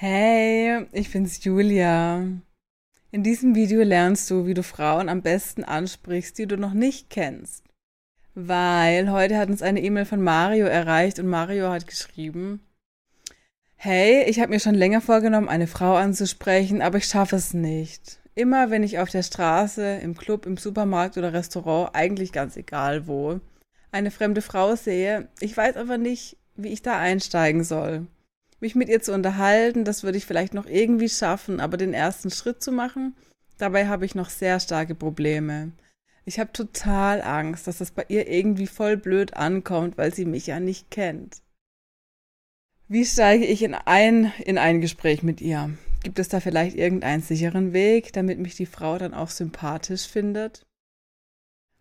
Hey, ich bin's Julia. In diesem Video lernst du, wie du Frauen am besten ansprichst, die du noch nicht kennst. Weil heute hat uns eine E-Mail von Mario erreicht und Mario hat geschrieben, Hey, ich habe mir schon länger vorgenommen, eine Frau anzusprechen, aber ich schaffe es nicht. Immer wenn ich auf der Straße, im Club, im Supermarkt oder Restaurant, eigentlich ganz egal wo, eine fremde Frau sehe, ich weiß aber nicht, wie ich da einsteigen soll mich mit ihr zu unterhalten, das würde ich vielleicht noch irgendwie schaffen, aber den ersten Schritt zu machen, dabei habe ich noch sehr starke Probleme. Ich habe total Angst, dass das bei ihr irgendwie voll blöd ankommt, weil sie mich ja nicht kennt. Wie steige ich in ein, in ein Gespräch mit ihr? Gibt es da vielleicht irgendeinen sicheren Weg, damit mich die Frau dann auch sympathisch findet?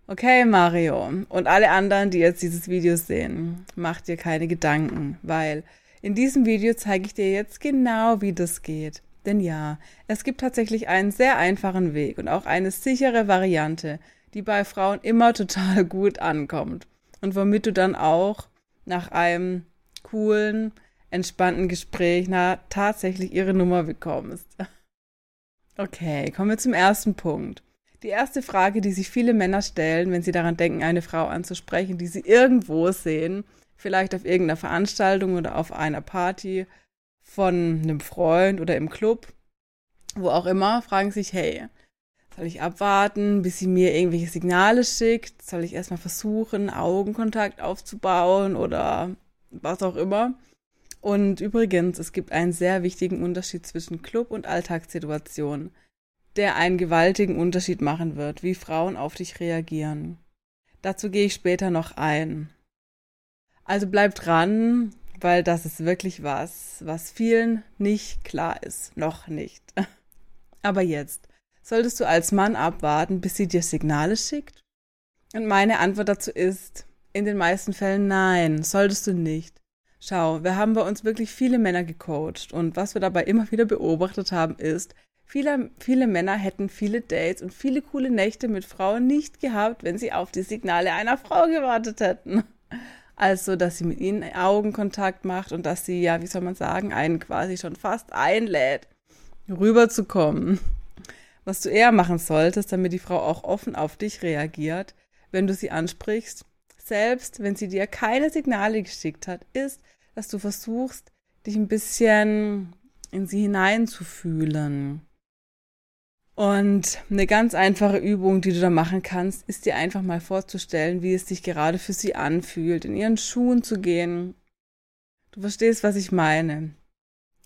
Okay, Mario und alle anderen, die jetzt dieses Video sehen, macht dir keine Gedanken, weil in diesem Video zeige ich dir jetzt genau, wie das geht. Denn ja, es gibt tatsächlich einen sehr einfachen Weg und auch eine sichere Variante, die bei Frauen immer total gut ankommt und womit du dann auch nach einem coolen, entspannten Gespräch na, tatsächlich ihre Nummer bekommst. Okay, kommen wir zum ersten Punkt. Die erste Frage, die sich viele Männer stellen, wenn sie daran denken, eine Frau anzusprechen, die sie irgendwo sehen, vielleicht auf irgendeiner Veranstaltung oder auf einer Party von einem Freund oder im Club, wo auch immer, fragen sich, hey, soll ich abwarten, bis sie mir irgendwelche Signale schickt? Soll ich erstmal versuchen, Augenkontakt aufzubauen oder was auch immer? Und übrigens, es gibt einen sehr wichtigen Unterschied zwischen Club und Alltagssituation, der einen gewaltigen Unterschied machen wird, wie Frauen auf dich reagieren. Dazu gehe ich später noch ein. Also bleib dran, weil das ist wirklich was, was vielen nicht klar ist. Noch nicht. Aber jetzt. Solltest du als Mann abwarten, bis sie dir Signale schickt? Und meine Antwort dazu ist, in den meisten Fällen nein, solltest du nicht. Schau, wir haben bei uns wirklich viele Männer gecoacht und was wir dabei immer wieder beobachtet haben ist, viele, viele Männer hätten viele Dates und viele coole Nächte mit Frauen nicht gehabt, wenn sie auf die Signale einer Frau gewartet hätten. Also, dass sie mit ihnen Augenkontakt macht und dass sie, ja, wie soll man sagen, einen quasi schon fast einlädt, rüberzukommen. Was du eher machen solltest, damit die Frau auch offen auf dich reagiert, wenn du sie ansprichst, selbst wenn sie dir keine Signale geschickt hat, ist, dass du versuchst, dich ein bisschen in sie hineinzufühlen. Und eine ganz einfache Übung, die du da machen kannst, ist dir einfach mal vorzustellen, wie es sich gerade für sie anfühlt, in ihren Schuhen zu gehen. Du verstehst, was ich meine.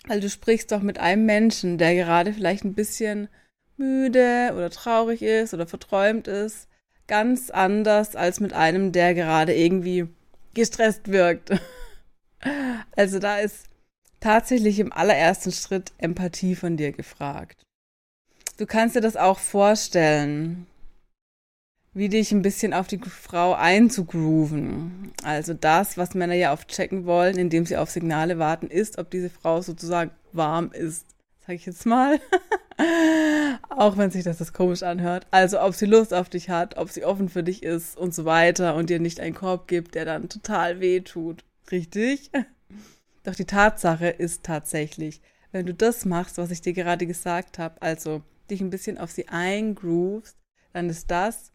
Weil du sprichst doch mit einem Menschen, der gerade vielleicht ein bisschen müde oder traurig ist oder verträumt ist, ganz anders als mit einem, der gerade irgendwie gestresst wirkt. Also da ist tatsächlich im allerersten Schritt Empathie von dir gefragt. Du kannst dir das auch vorstellen, wie dich ein bisschen auf die Frau einzugrooven. Also das, was Männer ja oft checken wollen, indem sie auf Signale warten, ist, ob diese Frau sozusagen warm ist. Sag ich jetzt mal. auch wenn sich das, das komisch anhört. Also ob sie Lust auf dich hat, ob sie offen für dich ist und so weiter und dir nicht einen Korb gibt, der dann total weh tut. Richtig? Doch die Tatsache ist tatsächlich, wenn du das machst, was ich dir gerade gesagt habe, also dich ein bisschen auf sie eingroovst, dann ist das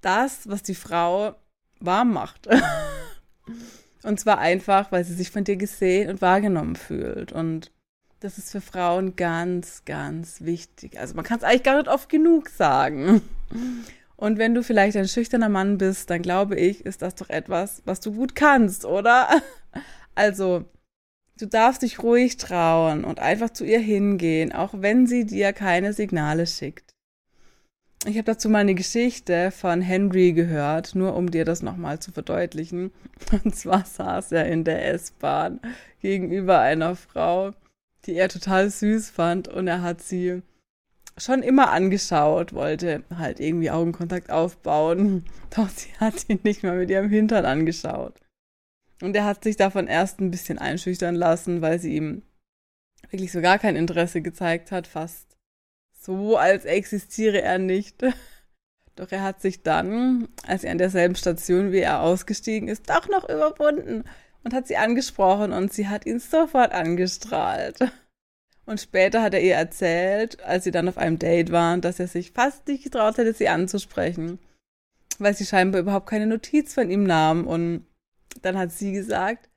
das, was die Frau warm macht. und zwar einfach, weil sie sich von dir gesehen und wahrgenommen fühlt. Und das ist für Frauen ganz, ganz wichtig. Also man kann es eigentlich gar nicht oft genug sagen. Und wenn du vielleicht ein schüchterner Mann bist, dann glaube ich, ist das doch etwas, was du gut kannst, oder? Also Du darfst dich ruhig trauen und einfach zu ihr hingehen, auch wenn sie dir keine Signale schickt. Ich habe dazu mal eine Geschichte von Henry gehört, nur um dir das nochmal zu verdeutlichen. Und zwar saß er in der S-Bahn gegenüber einer Frau, die er total süß fand und er hat sie schon immer angeschaut, wollte halt irgendwie Augenkontakt aufbauen, doch sie hat ihn nicht mal mit ihrem Hintern angeschaut. Und er hat sich davon erst ein bisschen einschüchtern lassen, weil sie ihm wirklich so gar kein Interesse gezeigt hat, fast so, als existiere er nicht. Doch er hat sich dann, als er an derselben Station wie er ausgestiegen ist, doch noch überwunden und hat sie angesprochen und sie hat ihn sofort angestrahlt. Und später hat er ihr erzählt, als sie dann auf einem Date waren, dass er sich fast nicht getraut hätte, sie anzusprechen, weil sie scheinbar überhaupt keine Notiz von ihm nahm. Und dann hat sie gesagt,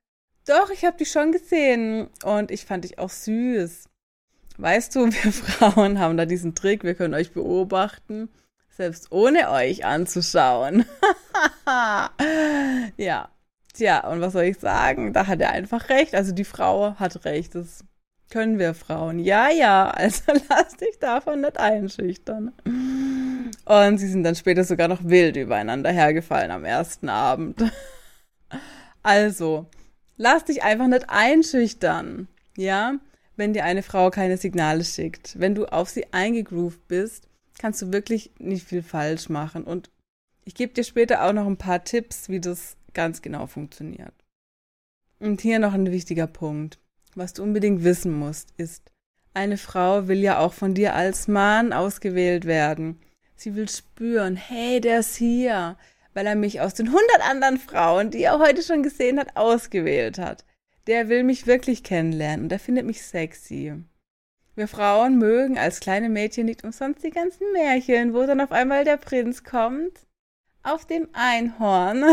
doch, ich habe dich schon gesehen und ich fand dich auch süß. Weißt du, wir Frauen haben da diesen Trick, wir können euch beobachten, selbst ohne euch anzuschauen. ja, tja, und was soll ich sagen? Da hat er einfach recht. Also die Frau hat recht. Das können wir Frauen. Ja, ja, also lass dich davon nicht einschüchtern. Und sie sind dann später sogar noch wild übereinander hergefallen am ersten Abend. Also, lass dich einfach nicht einschüchtern. Ja, wenn dir eine Frau keine Signale schickt. Wenn du auf sie eingegroovt bist, kannst du wirklich nicht viel falsch machen. Und ich gebe dir später auch noch ein paar Tipps, wie das ganz genau funktioniert. Und hier noch ein wichtiger Punkt. Was du unbedingt wissen musst, ist, eine Frau will ja auch von dir als Mann ausgewählt werden. Sie will spüren, hey, der ist hier, weil er mich aus den hundert anderen Frauen, die er heute schon gesehen hat, ausgewählt hat. Der will mich wirklich kennenlernen und er findet mich sexy. Wir Frauen mögen als kleine Mädchen nicht umsonst die ganzen Märchen, wo dann auf einmal der Prinz kommt auf dem Einhorn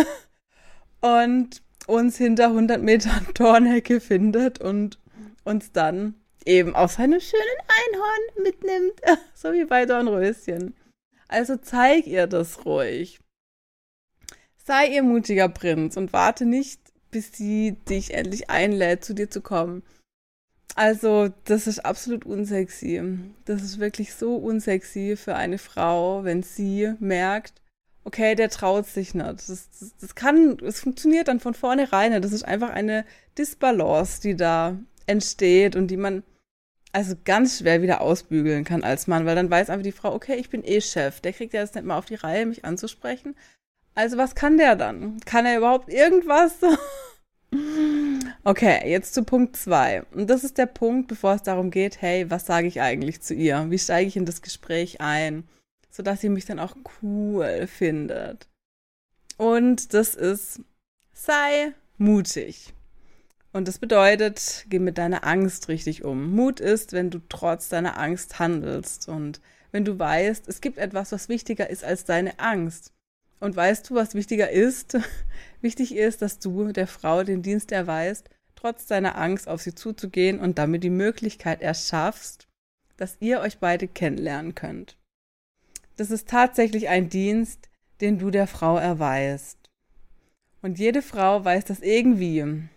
und uns hinter 100 Metern Tornhecke findet und uns dann eben auf seinem schönen Einhorn mitnimmt, so wie bei Dornröschen. Also zeig ihr das ruhig. Sei ihr mutiger Prinz und warte nicht, bis sie dich endlich einlädt, zu dir zu kommen. Also, das ist absolut unsexy. Das ist wirklich so unsexy für eine Frau, wenn sie merkt, okay, der traut sich nicht. Das, das, das kann, es funktioniert dann von vornherein. Das ist einfach eine Disbalance, die da entsteht und die man also ganz schwer wieder ausbügeln kann als Mann, weil dann weiß einfach die Frau, okay, ich bin eh Chef. Der kriegt ja jetzt nicht mal auf die Reihe, mich anzusprechen. Also was kann der dann? Kann er überhaupt irgendwas? okay, jetzt zu Punkt zwei. Und das ist der Punkt, bevor es darum geht, hey, was sage ich eigentlich zu ihr? Wie steige ich in das Gespräch ein? sodass sie mich dann auch cool findet. Und das ist, sei mutig. Und das bedeutet, geh mit deiner Angst richtig um. Mut ist, wenn du trotz deiner Angst handelst und wenn du weißt, es gibt etwas, was wichtiger ist als deine Angst. Und weißt du, was wichtiger ist? Wichtig ist, dass du der Frau den Dienst erweist, trotz deiner Angst auf sie zuzugehen und damit die Möglichkeit erschaffst, dass ihr euch beide kennenlernen könnt. Das ist tatsächlich ein Dienst, den du der Frau erweist. Und jede Frau weiß das irgendwie,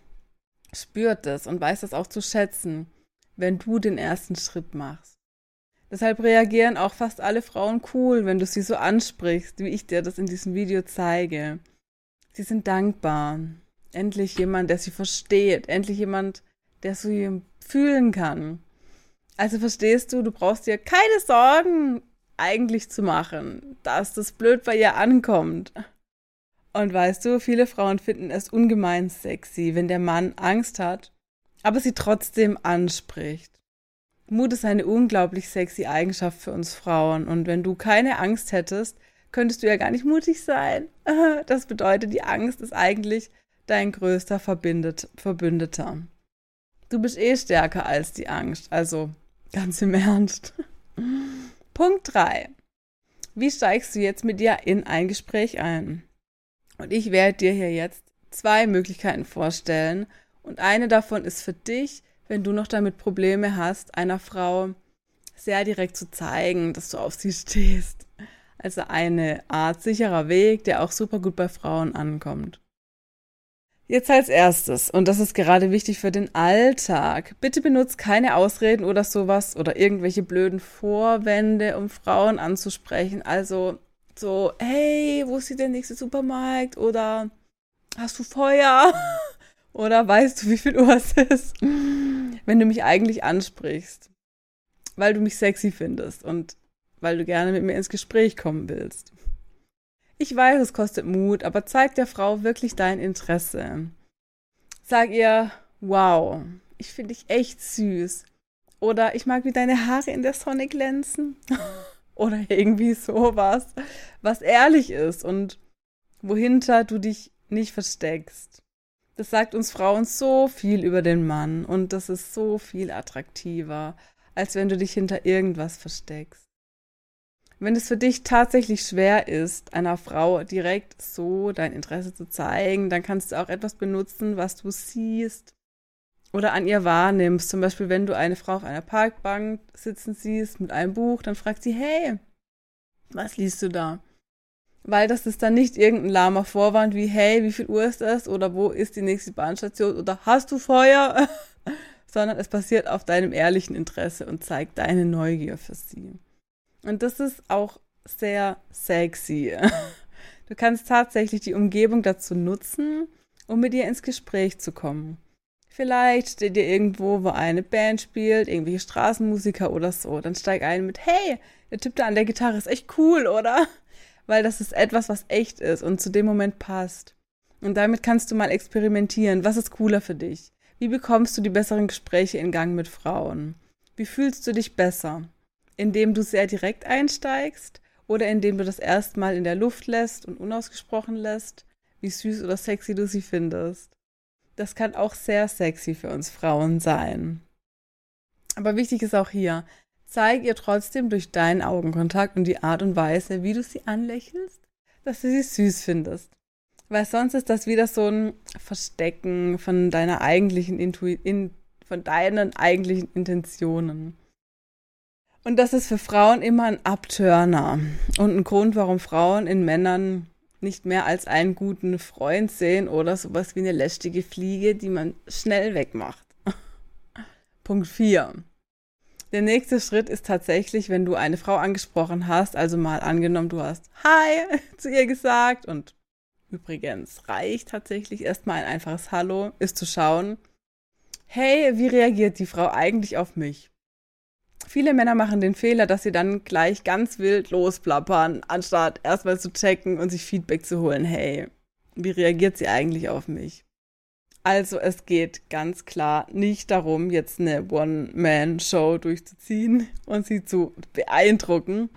spürt es und weiß das auch zu schätzen, wenn du den ersten Schritt machst. Deshalb reagieren auch fast alle Frauen cool, wenn du sie so ansprichst, wie ich dir das in diesem Video zeige. Sie sind dankbar. Endlich jemand, der sie versteht. Endlich jemand, der sie fühlen kann. Also verstehst du, du brauchst dir keine Sorgen eigentlich zu machen, dass das blöd bei ihr ankommt. Und weißt du, viele Frauen finden es ungemein sexy, wenn der Mann Angst hat, aber sie trotzdem anspricht. Mut ist eine unglaublich sexy Eigenschaft für uns Frauen und wenn du keine Angst hättest, könntest du ja gar nicht mutig sein. Das bedeutet, die Angst ist eigentlich dein größter Verbündeter. Du bist eh stärker als die Angst, also ganz im Ernst. Punkt 3. Wie steigst du jetzt mit dir in ein Gespräch ein? Und ich werde dir hier jetzt zwei Möglichkeiten vorstellen. Und eine davon ist für dich, wenn du noch damit Probleme hast, einer Frau sehr direkt zu zeigen, dass du auf sie stehst. Also eine Art sicherer Weg, der auch super gut bei Frauen ankommt. Jetzt als erstes, und das ist gerade wichtig für den Alltag, bitte benutzt keine Ausreden oder sowas oder irgendwelche blöden Vorwände, um Frauen anzusprechen. Also so, hey, wo ist der nächste Supermarkt? Oder hast du Feuer? oder weißt du, wie viel Uhr es ist? Wenn du mich eigentlich ansprichst, weil du mich sexy findest und weil du gerne mit mir ins Gespräch kommen willst. Ich weiß, es kostet Mut, aber zeig der Frau wirklich dein Interesse. Sag ihr, wow, ich finde dich echt süß. Oder ich mag, wie deine Haare in der Sonne glänzen. Oder irgendwie sowas, was ehrlich ist und wohinter du dich nicht versteckst. Das sagt uns Frauen so viel über den Mann und das ist so viel attraktiver, als wenn du dich hinter irgendwas versteckst. Wenn es für dich tatsächlich schwer ist, einer Frau direkt so dein Interesse zu zeigen, dann kannst du auch etwas benutzen, was du siehst oder an ihr wahrnimmst. Zum Beispiel, wenn du eine Frau auf einer Parkbank sitzen siehst mit einem Buch, dann fragt sie, hey, was liest du da? Weil das ist dann nicht irgendein lahmer Vorwand wie, hey, wie viel Uhr ist das? Oder wo ist die nächste Bahnstation? Oder hast du Feuer? Sondern es basiert auf deinem ehrlichen Interesse und zeigt deine Neugier für sie. Und das ist auch sehr sexy. Du kannst tatsächlich die Umgebung dazu nutzen, um mit ihr ins Gespräch zu kommen. Vielleicht steht ihr irgendwo, wo eine Band spielt, irgendwelche Straßenmusiker oder so. Dann steig ein mit, hey, der Typ da an der Gitarre ist echt cool, oder? Weil das ist etwas, was echt ist und zu dem Moment passt. Und damit kannst du mal experimentieren. Was ist cooler für dich? Wie bekommst du die besseren Gespräche in Gang mit Frauen? Wie fühlst du dich besser? indem du sehr direkt einsteigst oder indem du das erstmal in der Luft lässt und unausgesprochen lässt, wie süß oder sexy du sie findest. Das kann auch sehr sexy für uns Frauen sein. Aber wichtig ist auch hier, zeig ihr trotzdem durch deinen Augenkontakt und die Art und Weise, wie du sie anlächelst, dass du sie süß findest. Weil sonst ist das wieder so ein Verstecken von deiner eigentlichen Intui in, von deinen eigentlichen Intentionen. Und das ist für Frauen immer ein Abturner und ein Grund, warum Frauen in Männern nicht mehr als einen guten Freund sehen oder sowas wie eine lästige Fliege, die man schnell wegmacht. Punkt 4. Der nächste Schritt ist tatsächlich, wenn du eine Frau angesprochen hast, also mal angenommen, du hast Hi zu ihr gesagt und übrigens reicht tatsächlich erstmal ein einfaches Hallo, ist zu schauen, hey, wie reagiert die Frau eigentlich auf mich? Viele Männer machen den Fehler, dass sie dann gleich ganz wild losplappern, anstatt erstmal zu checken und sich Feedback zu holen. Hey, wie reagiert sie eigentlich auf mich? Also es geht ganz klar nicht darum, jetzt eine One-Man-Show durchzuziehen und sie zu beeindrucken,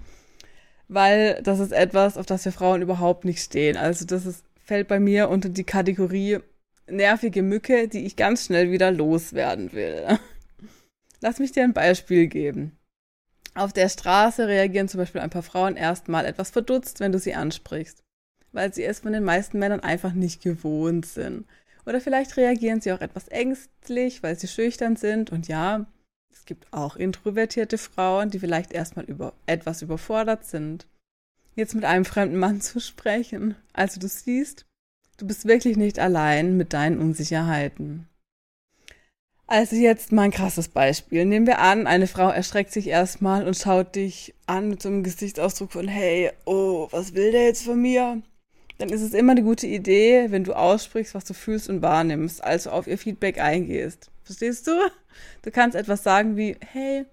weil das ist etwas, auf das wir Frauen überhaupt nicht stehen. Also das ist, fällt bei mir unter die Kategorie nervige Mücke, die ich ganz schnell wieder loswerden will. Lass mich dir ein Beispiel geben. Auf der Straße reagieren zum Beispiel ein paar Frauen erstmal etwas verdutzt, wenn du sie ansprichst, weil sie es von den meisten Männern einfach nicht gewohnt sind. Oder vielleicht reagieren sie auch etwas ängstlich, weil sie schüchtern sind. Und ja, es gibt auch introvertierte Frauen, die vielleicht erstmal über etwas überfordert sind. Jetzt mit einem fremden Mann zu sprechen. Also du siehst, du bist wirklich nicht allein mit deinen Unsicherheiten. Also jetzt mal ein krasses Beispiel. Nehmen wir an, eine Frau erschreckt sich erstmal und schaut dich an mit so einem Gesichtsausdruck von, hey, oh, was will der jetzt von mir? Dann ist es immer eine gute Idee, wenn du aussprichst, was du fühlst und wahrnimmst, also auf ihr Feedback eingehst. Verstehst du? Du kannst etwas sagen wie, hey,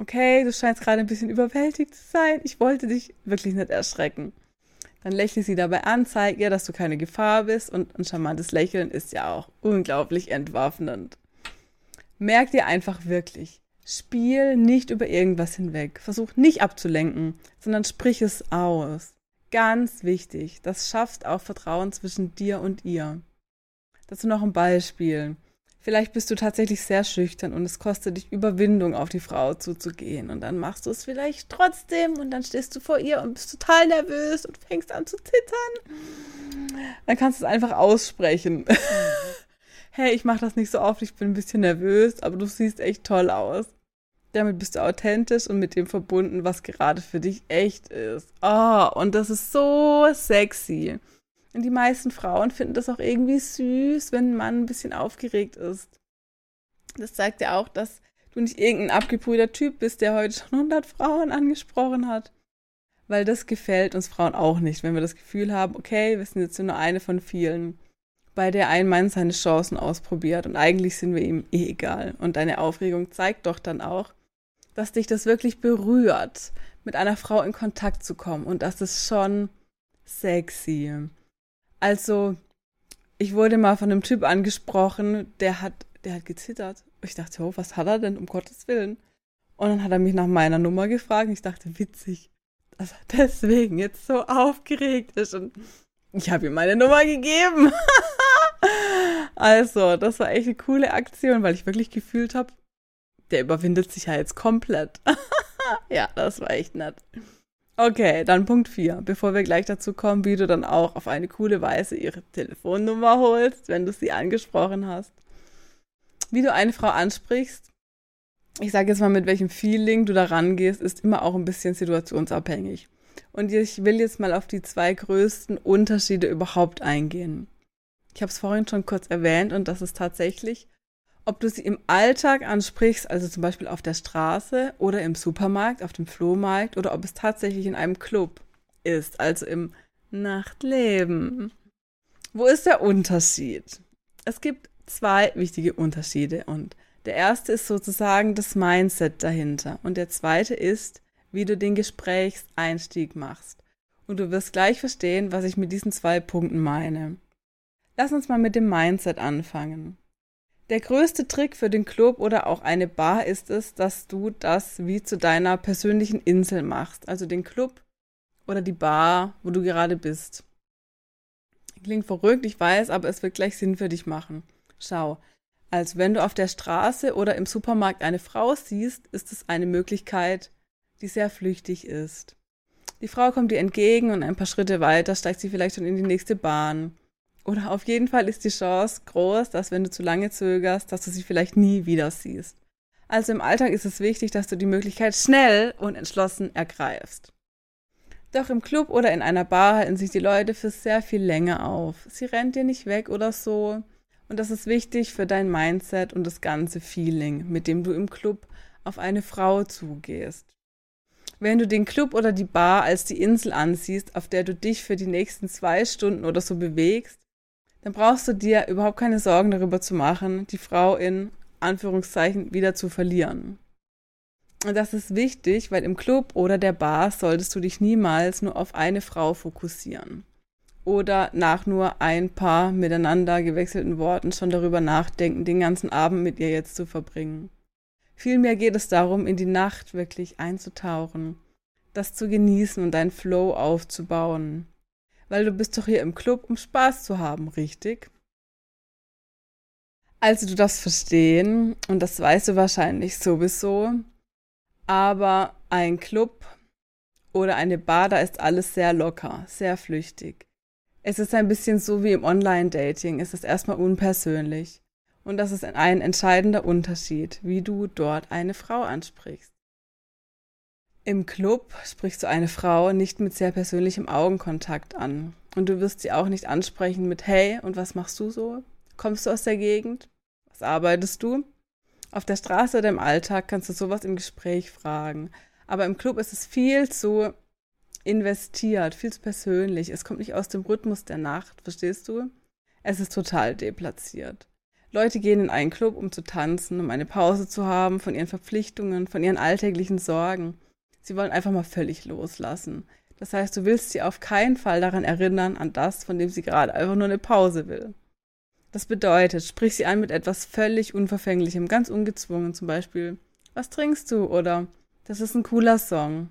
okay, du scheinst gerade ein bisschen überwältigt zu sein. Ich wollte dich wirklich nicht erschrecken. Dann lächle sie dabei an, zeig ihr, dass du keine Gefahr bist und ein charmantes Lächeln ist ja auch unglaublich entwaffnend. Merk dir einfach wirklich. Spiel nicht über irgendwas hinweg. Versuch nicht abzulenken, sondern sprich es aus. Ganz wichtig. Das schafft auch Vertrauen zwischen dir und ihr. Dazu noch ein Beispiel. Vielleicht bist du tatsächlich sehr schüchtern und es kostet dich Überwindung, auf die Frau zuzugehen. Und dann machst du es vielleicht trotzdem und dann stehst du vor ihr und bist total nervös und fängst an zu zittern. Dann kannst du es einfach aussprechen. hey, ich mache das nicht so oft, ich bin ein bisschen nervös, aber du siehst echt toll aus. Damit bist du authentisch und mit dem verbunden, was gerade für dich echt ist. Oh, und das ist so sexy. Und die meisten Frauen finden das auch irgendwie süß, wenn ein Mann ein bisschen aufgeregt ist. Das zeigt ja auch, dass du nicht irgendein abgebrühter Typ bist, der heute schon 100 Frauen angesprochen hat. Weil das gefällt uns Frauen auch nicht, wenn wir das Gefühl haben, okay, wir sind jetzt nur eine von vielen bei der ein Mann seine Chancen ausprobiert und eigentlich sind wir ihm eh egal. Und deine Aufregung zeigt doch dann auch, dass dich das wirklich berührt, mit einer Frau in Kontakt zu kommen. Und das ist schon sexy. Also, ich wurde mal von einem Typ angesprochen, der hat, der hat gezittert. Ich dachte, oh, was hat er denn, um Gottes Willen? Und dann hat er mich nach meiner Nummer gefragt. Ich dachte, witzig, dass er deswegen jetzt so aufgeregt ist. Und ich habe ihm meine Nummer gegeben. Also, das war echt eine coole Aktion, weil ich wirklich gefühlt habe, der überwindet sich ja jetzt komplett. ja, das war echt nett. Okay, dann Punkt 4. Bevor wir gleich dazu kommen, wie du dann auch auf eine coole Weise ihre Telefonnummer holst, wenn du sie angesprochen hast. Wie du eine Frau ansprichst, ich sage jetzt mal, mit welchem Feeling du da rangehst, ist immer auch ein bisschen situationsabhängig. Und ich will jetzt mal auf die zwei größten Unterschiede überhaupt eingehen. Ich habe es vorhin schon kurz erwähnt und das ist tatsächlich, ob du sie im Alltag ansprichst, also zum Beispiel auf der Straße oder im Supermarkt, auf dem Flohmarkt oder ob es tatsächlich in einem Club ist, also im Nachtleben. Wo ist der Unterschied? Es gibt zwei wichtige Unterschiede und der erste ist sozusagen das Mindset dahinter und der zweite ist, wie du den Gesprächseinstieg machst. Und du wirst gleich verstehen, was ich mit diesen zwei Punkten meine. Lass uns mal mit dem Mindset anfangen. Der größte Trick für den Club oder auch eine Bar ist es, dass du das wie zu deiner persönlichen Insel machst. Also den Club oder die Bar, wo du gerade bist. Klingt verrückt, ich weiß, aber es wird gleich Sinn für dich machen. Schau, als wenn du auf der Straße oder im Supermarkt eine Frau siehst, ist es eine Möglichkeit, die sehr flüchtig ist. Die Frau kommt dir entgegen und ein paar Schritte weiter steigt sie vielleicht schon in die nächste Bahn. Oder auf jeden Fall ist die Chance groß, dass wenn du zu lange zögerst, dass du sie vielleicht nie wieder siehst. Also im Alltag ist es wichtig, dass du die Möglichkeit schnell und entschlossen ergreifst. Doch im Club oder in einer Bar halten sich die Leute für sehr viel länger auf. Sie rennt dir nicht weg oder so. Und das ist wichtig für dein Mindset und das ganze Feeling, mit dem du im Club auf eine Frau zugehst. Wenn du den Club oder die Bar als die Insel ansiehst, auf der du dich für die nächsten zwei Stunden oder so bewegst, dann brauchst du dir überhaupt keine Sorgen darüber zu machen, die Frau in Anführungszeichen wieder zu verlieren. Und das ist wichtig, weil im Club oder der Bar solltest du dich niemals nur auf eine Frau fokussieren oder nach nur ein paar miteinander gewechselten Worten schon darüber nachdenken, den ganzen Abend mit ihr jetzt zu verbringen. Vielmehr geht es darum, in die Nacht wirklich einzutauchen, das zu genießen und deinen Flow aufzubauen. Weil du bist doch hier im Club, um Spaß zu haben, richtig? Also du darfst verstehen, und das weißt du wahrscheinlich sowieso, aber ein Club oder eine Bar, da ist alles sehr locker, sehr flüchtig. Es ist ein bisschen so wie im Online-Dating. Es ist erstmal unpersönlich. Und das ist ein entscheidender Unterschied, wie du dort eine Frau ansprichst. Im Club sprichst du eine Frau nicht mit sehr persönlichem Augenkontakt an. Und du wirst sie auch nicht ansprechen mit Hey, und was machst du so? Kommst du aus der Gegend? Was arbeitest du? Auf der Straße oder im Alltag kannst du sowas im Gespräch fragen. Aber im Club ist es viel zu investiert, viel zu persönlich. Es kommt nicht aus dem Rhythmus der Nacht, verstehst du? Es ist total deplatziert. Leute gehen in einen Club, um zu tanzen, um eine Pause zu haben von ihren Verpflichtungen, von ihren alltäglichen Sorgen. Sie wollen einfach mal völlig loslassen. Das heißt, du willst sie auf keinen Fall daran erinnern, an das, von dem sie gerade einfach nur eine Pause will. Das bedeutet, sprich sie an mit etwas völlig Unverfänglichem, ganz ungezwungen, zum Beispiel, was trinkst du? Oder das ist ein cooler Song.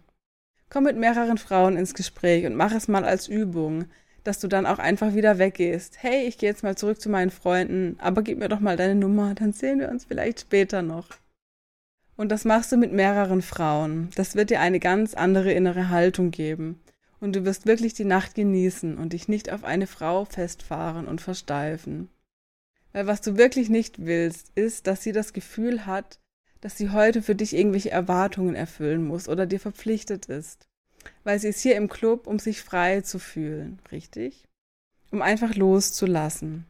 Komm mit mehreren Frauen ins Gespräch und mach es mal als Übung, dass du dann auch einfach wieder weggehst. Hey, ich gehe jetzt mal zurück zu meinen Freunden, aber gib mir doch mal deine Nummer, dann sehen wir uns vielleicht später noch. Und das machst du mit mehreren Frauen. Das wird dir eine ganz andere innere Haltung geben. Und du wirst wirklich die Nacht genießen und dich nicht auf eine Frau festfahren und versteifen. Weil was du wirklich nicht willst, ist, dass sie das Gefühl hat, dass sie heute für dich irgendwelche Erwartungen erfüllen muss oder dir verpflichtet ist. Weil sie ist hier im Club, um sich frei zu fühlen, richtig? Um einfach loszulassen.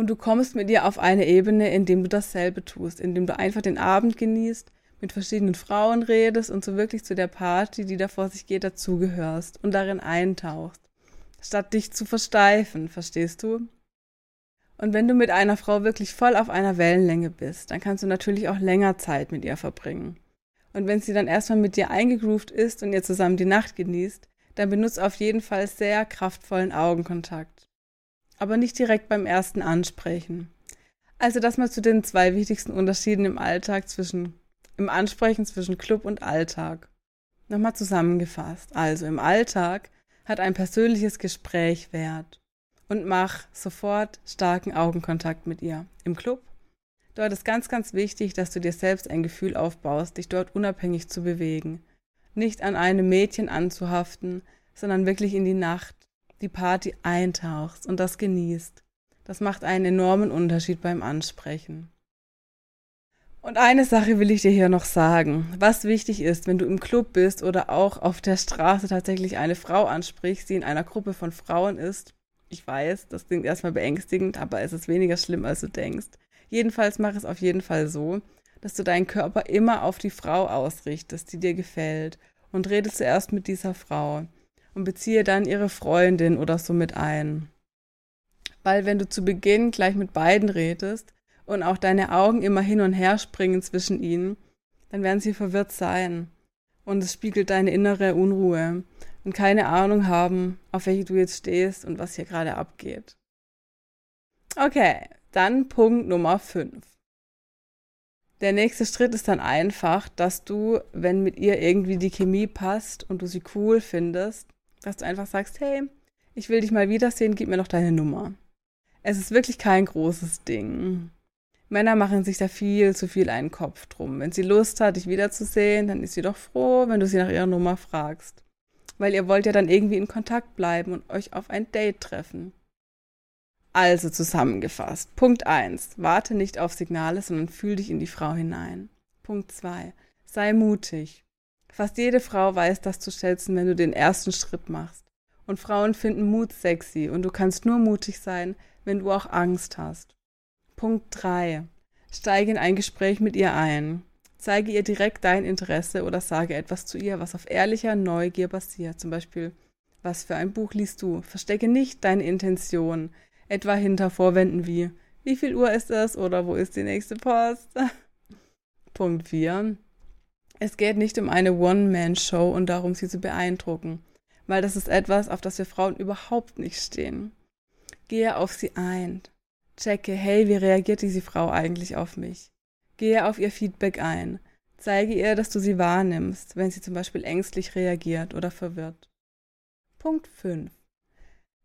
Und du kommst mit ihr auf eine Ebene, in dem du dasselbe tust, in dem du einfach den Abend genießt, mit verschiedenen Frauen redest und so wirklich zu der Party, die da vor sich geht, dazugehörst und darin eintauchst, statt dich zu versteifen, verstehst du? Und wenn du mit einer Frau wirklich voll auf einer Wellenlänge bist, dann kannst du natürlich auch länger Zeit mit ihr verbringen. Und wenn sie dann erstmal mit dir eingegroovt ist und ihr zusammen die Nacht genießt, dann benutzt auf jeden Fall sehr kraftvollen Augenkontakt. Aber nicht direkt beim ersten Ansprechen. Also das mal zu den zwei wichtigsten Unterschieden im Alltag zwischen, im Ansprechen zwischen Club und Alltag. Nochmal zusammengefasst. Also im Alltag hat ein persönliches Gespräch Wert. und mach sofort starken Augenkontakt mit ihr. Im Club? Dort ist ganz, ganz wichtig, dass du dir selbst ein Gefühl aufbaust, dich dort unabhängig zu bewegen. Nicht an einem Mädchen anzuhaften, sondern wirklich in die Nacht, die Party eintauchst und das genießt. Das macht einen enormen Unterschied beim Ansprechen. Und eine Sache will ich dir hier noch sagen. Was wichtig ist, wenn du im Club bist oder auch auf der Straße tatsächlich eine Frau ansprichst, die in einer Gruppe von Frauen ist. Ich weiß, das klingt erstmal beängstigend, aber es ist weniger schlimm, als du denkst. Jedenfalls mach es auf jeden Fall so, dass du deinen Körper immer auf die Frau ausrichtest, die dir gefällt und rede zuerst mit dieser Frau und beziehe dann ihre Freundin oder so mit ein. Weil wenn du zu Beginn gleich mit beiden redest und auch deine Augen immer hin und her springen zwischen ihnen, dann werden sie verwirrt sein. Und es spiegelt deine innere Unruhe und keine Ahnung haben, auf welche du jetzt stehst und was hier gerade abgeht. Okay, dann Punkt Nummer 5. Der nächste Schritt ist dann einfach, dass du, wenn mit ihr irgendwie die Chemie passt und du sie cool findest, dass du einfach sagst, hey, ich will dich mal wiedersehen, gib mir noch deine Nummer. Es ist wirklich kein großes Ding. Männer machen sich da viel zu viel einen Kopf drum. Wenn sie Lust hat, dich wiederzusehen, dann ist sie doch froh, wenn du sie nach ihrer Nummer fragst. Weil ihr wollt ja dann irgendwie in Kontakt bleiben und euch auf ein Date treffen. Also zusammengefasst. Punkt 1. Warte nicht auf Signale, sondern fühl dich in die Frau hinein. Punkt 2. Sei mutig. Fast jede Frau weiß das zu schätzen, wenn du den ersten Schritt machst. Und Frauen finden Mut sexy und du kannst nur mutig sein, wenn du auch Angst hast. Punkt 3. Steige in ein Gespräch mit ihr ein. Zeige ihr direkt dein Interesse oder sage etwas zu ihr, was auf ehrlicher Neugier basiert. Zum Beispiel, was für ein Buch liest du? Verstecke nicht deine Intention etwa hinter Vorwänden wie wie viel Uhr ist es oder wo ist die nächste Post? Punkt 4. Es geht nicht um eine One-Man-Show und darum, sie zu beeindrucken, weil das ist etwas, auf das wir Frauen überhaupt nicht stehen. Gehe auf sie ein. Checke, hey, wie reagiert diese Frau eigentlich auf mich? Gehe auf ihr Feedback ein. Zeige ihr, dass du sie wahrnimmst, wenn sie zum Beispiel ängstlich reagiert oder verwirrt. Punkt 5.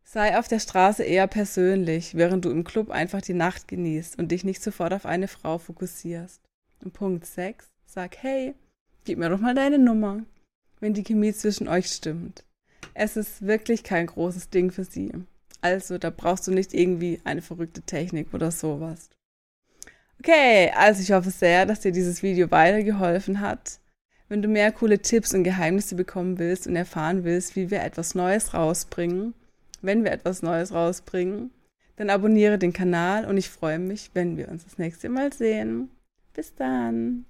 Sei auf der Straße eher persönlich, während du im Club einfach die Nacht genießt und dich nicht sofort auf eine Frau fokussierst. Und Punkt 6. Sag, hey, gib mir doch mal deine Nummer, wenn die Chemie zwischen euch stimmt. Es ist wirklich kein großes Ding für sie. Also, da brauchst du nicht irgendwie eine verrückte Technik oder sowas. Okay, also ich hoffe sehr, dass dir dieses Video weitergeholfen hat. Wenn du mehr coole Tipps und Geheimnisse bekommen willst und erfahren willst, wie wir etwas Neues rausbringen, wenn wir etwas Neues rausbringen, dann abonniere den Kanal und ich freue mich, wenn wir uns das nächste Mal sehen. Bis dann.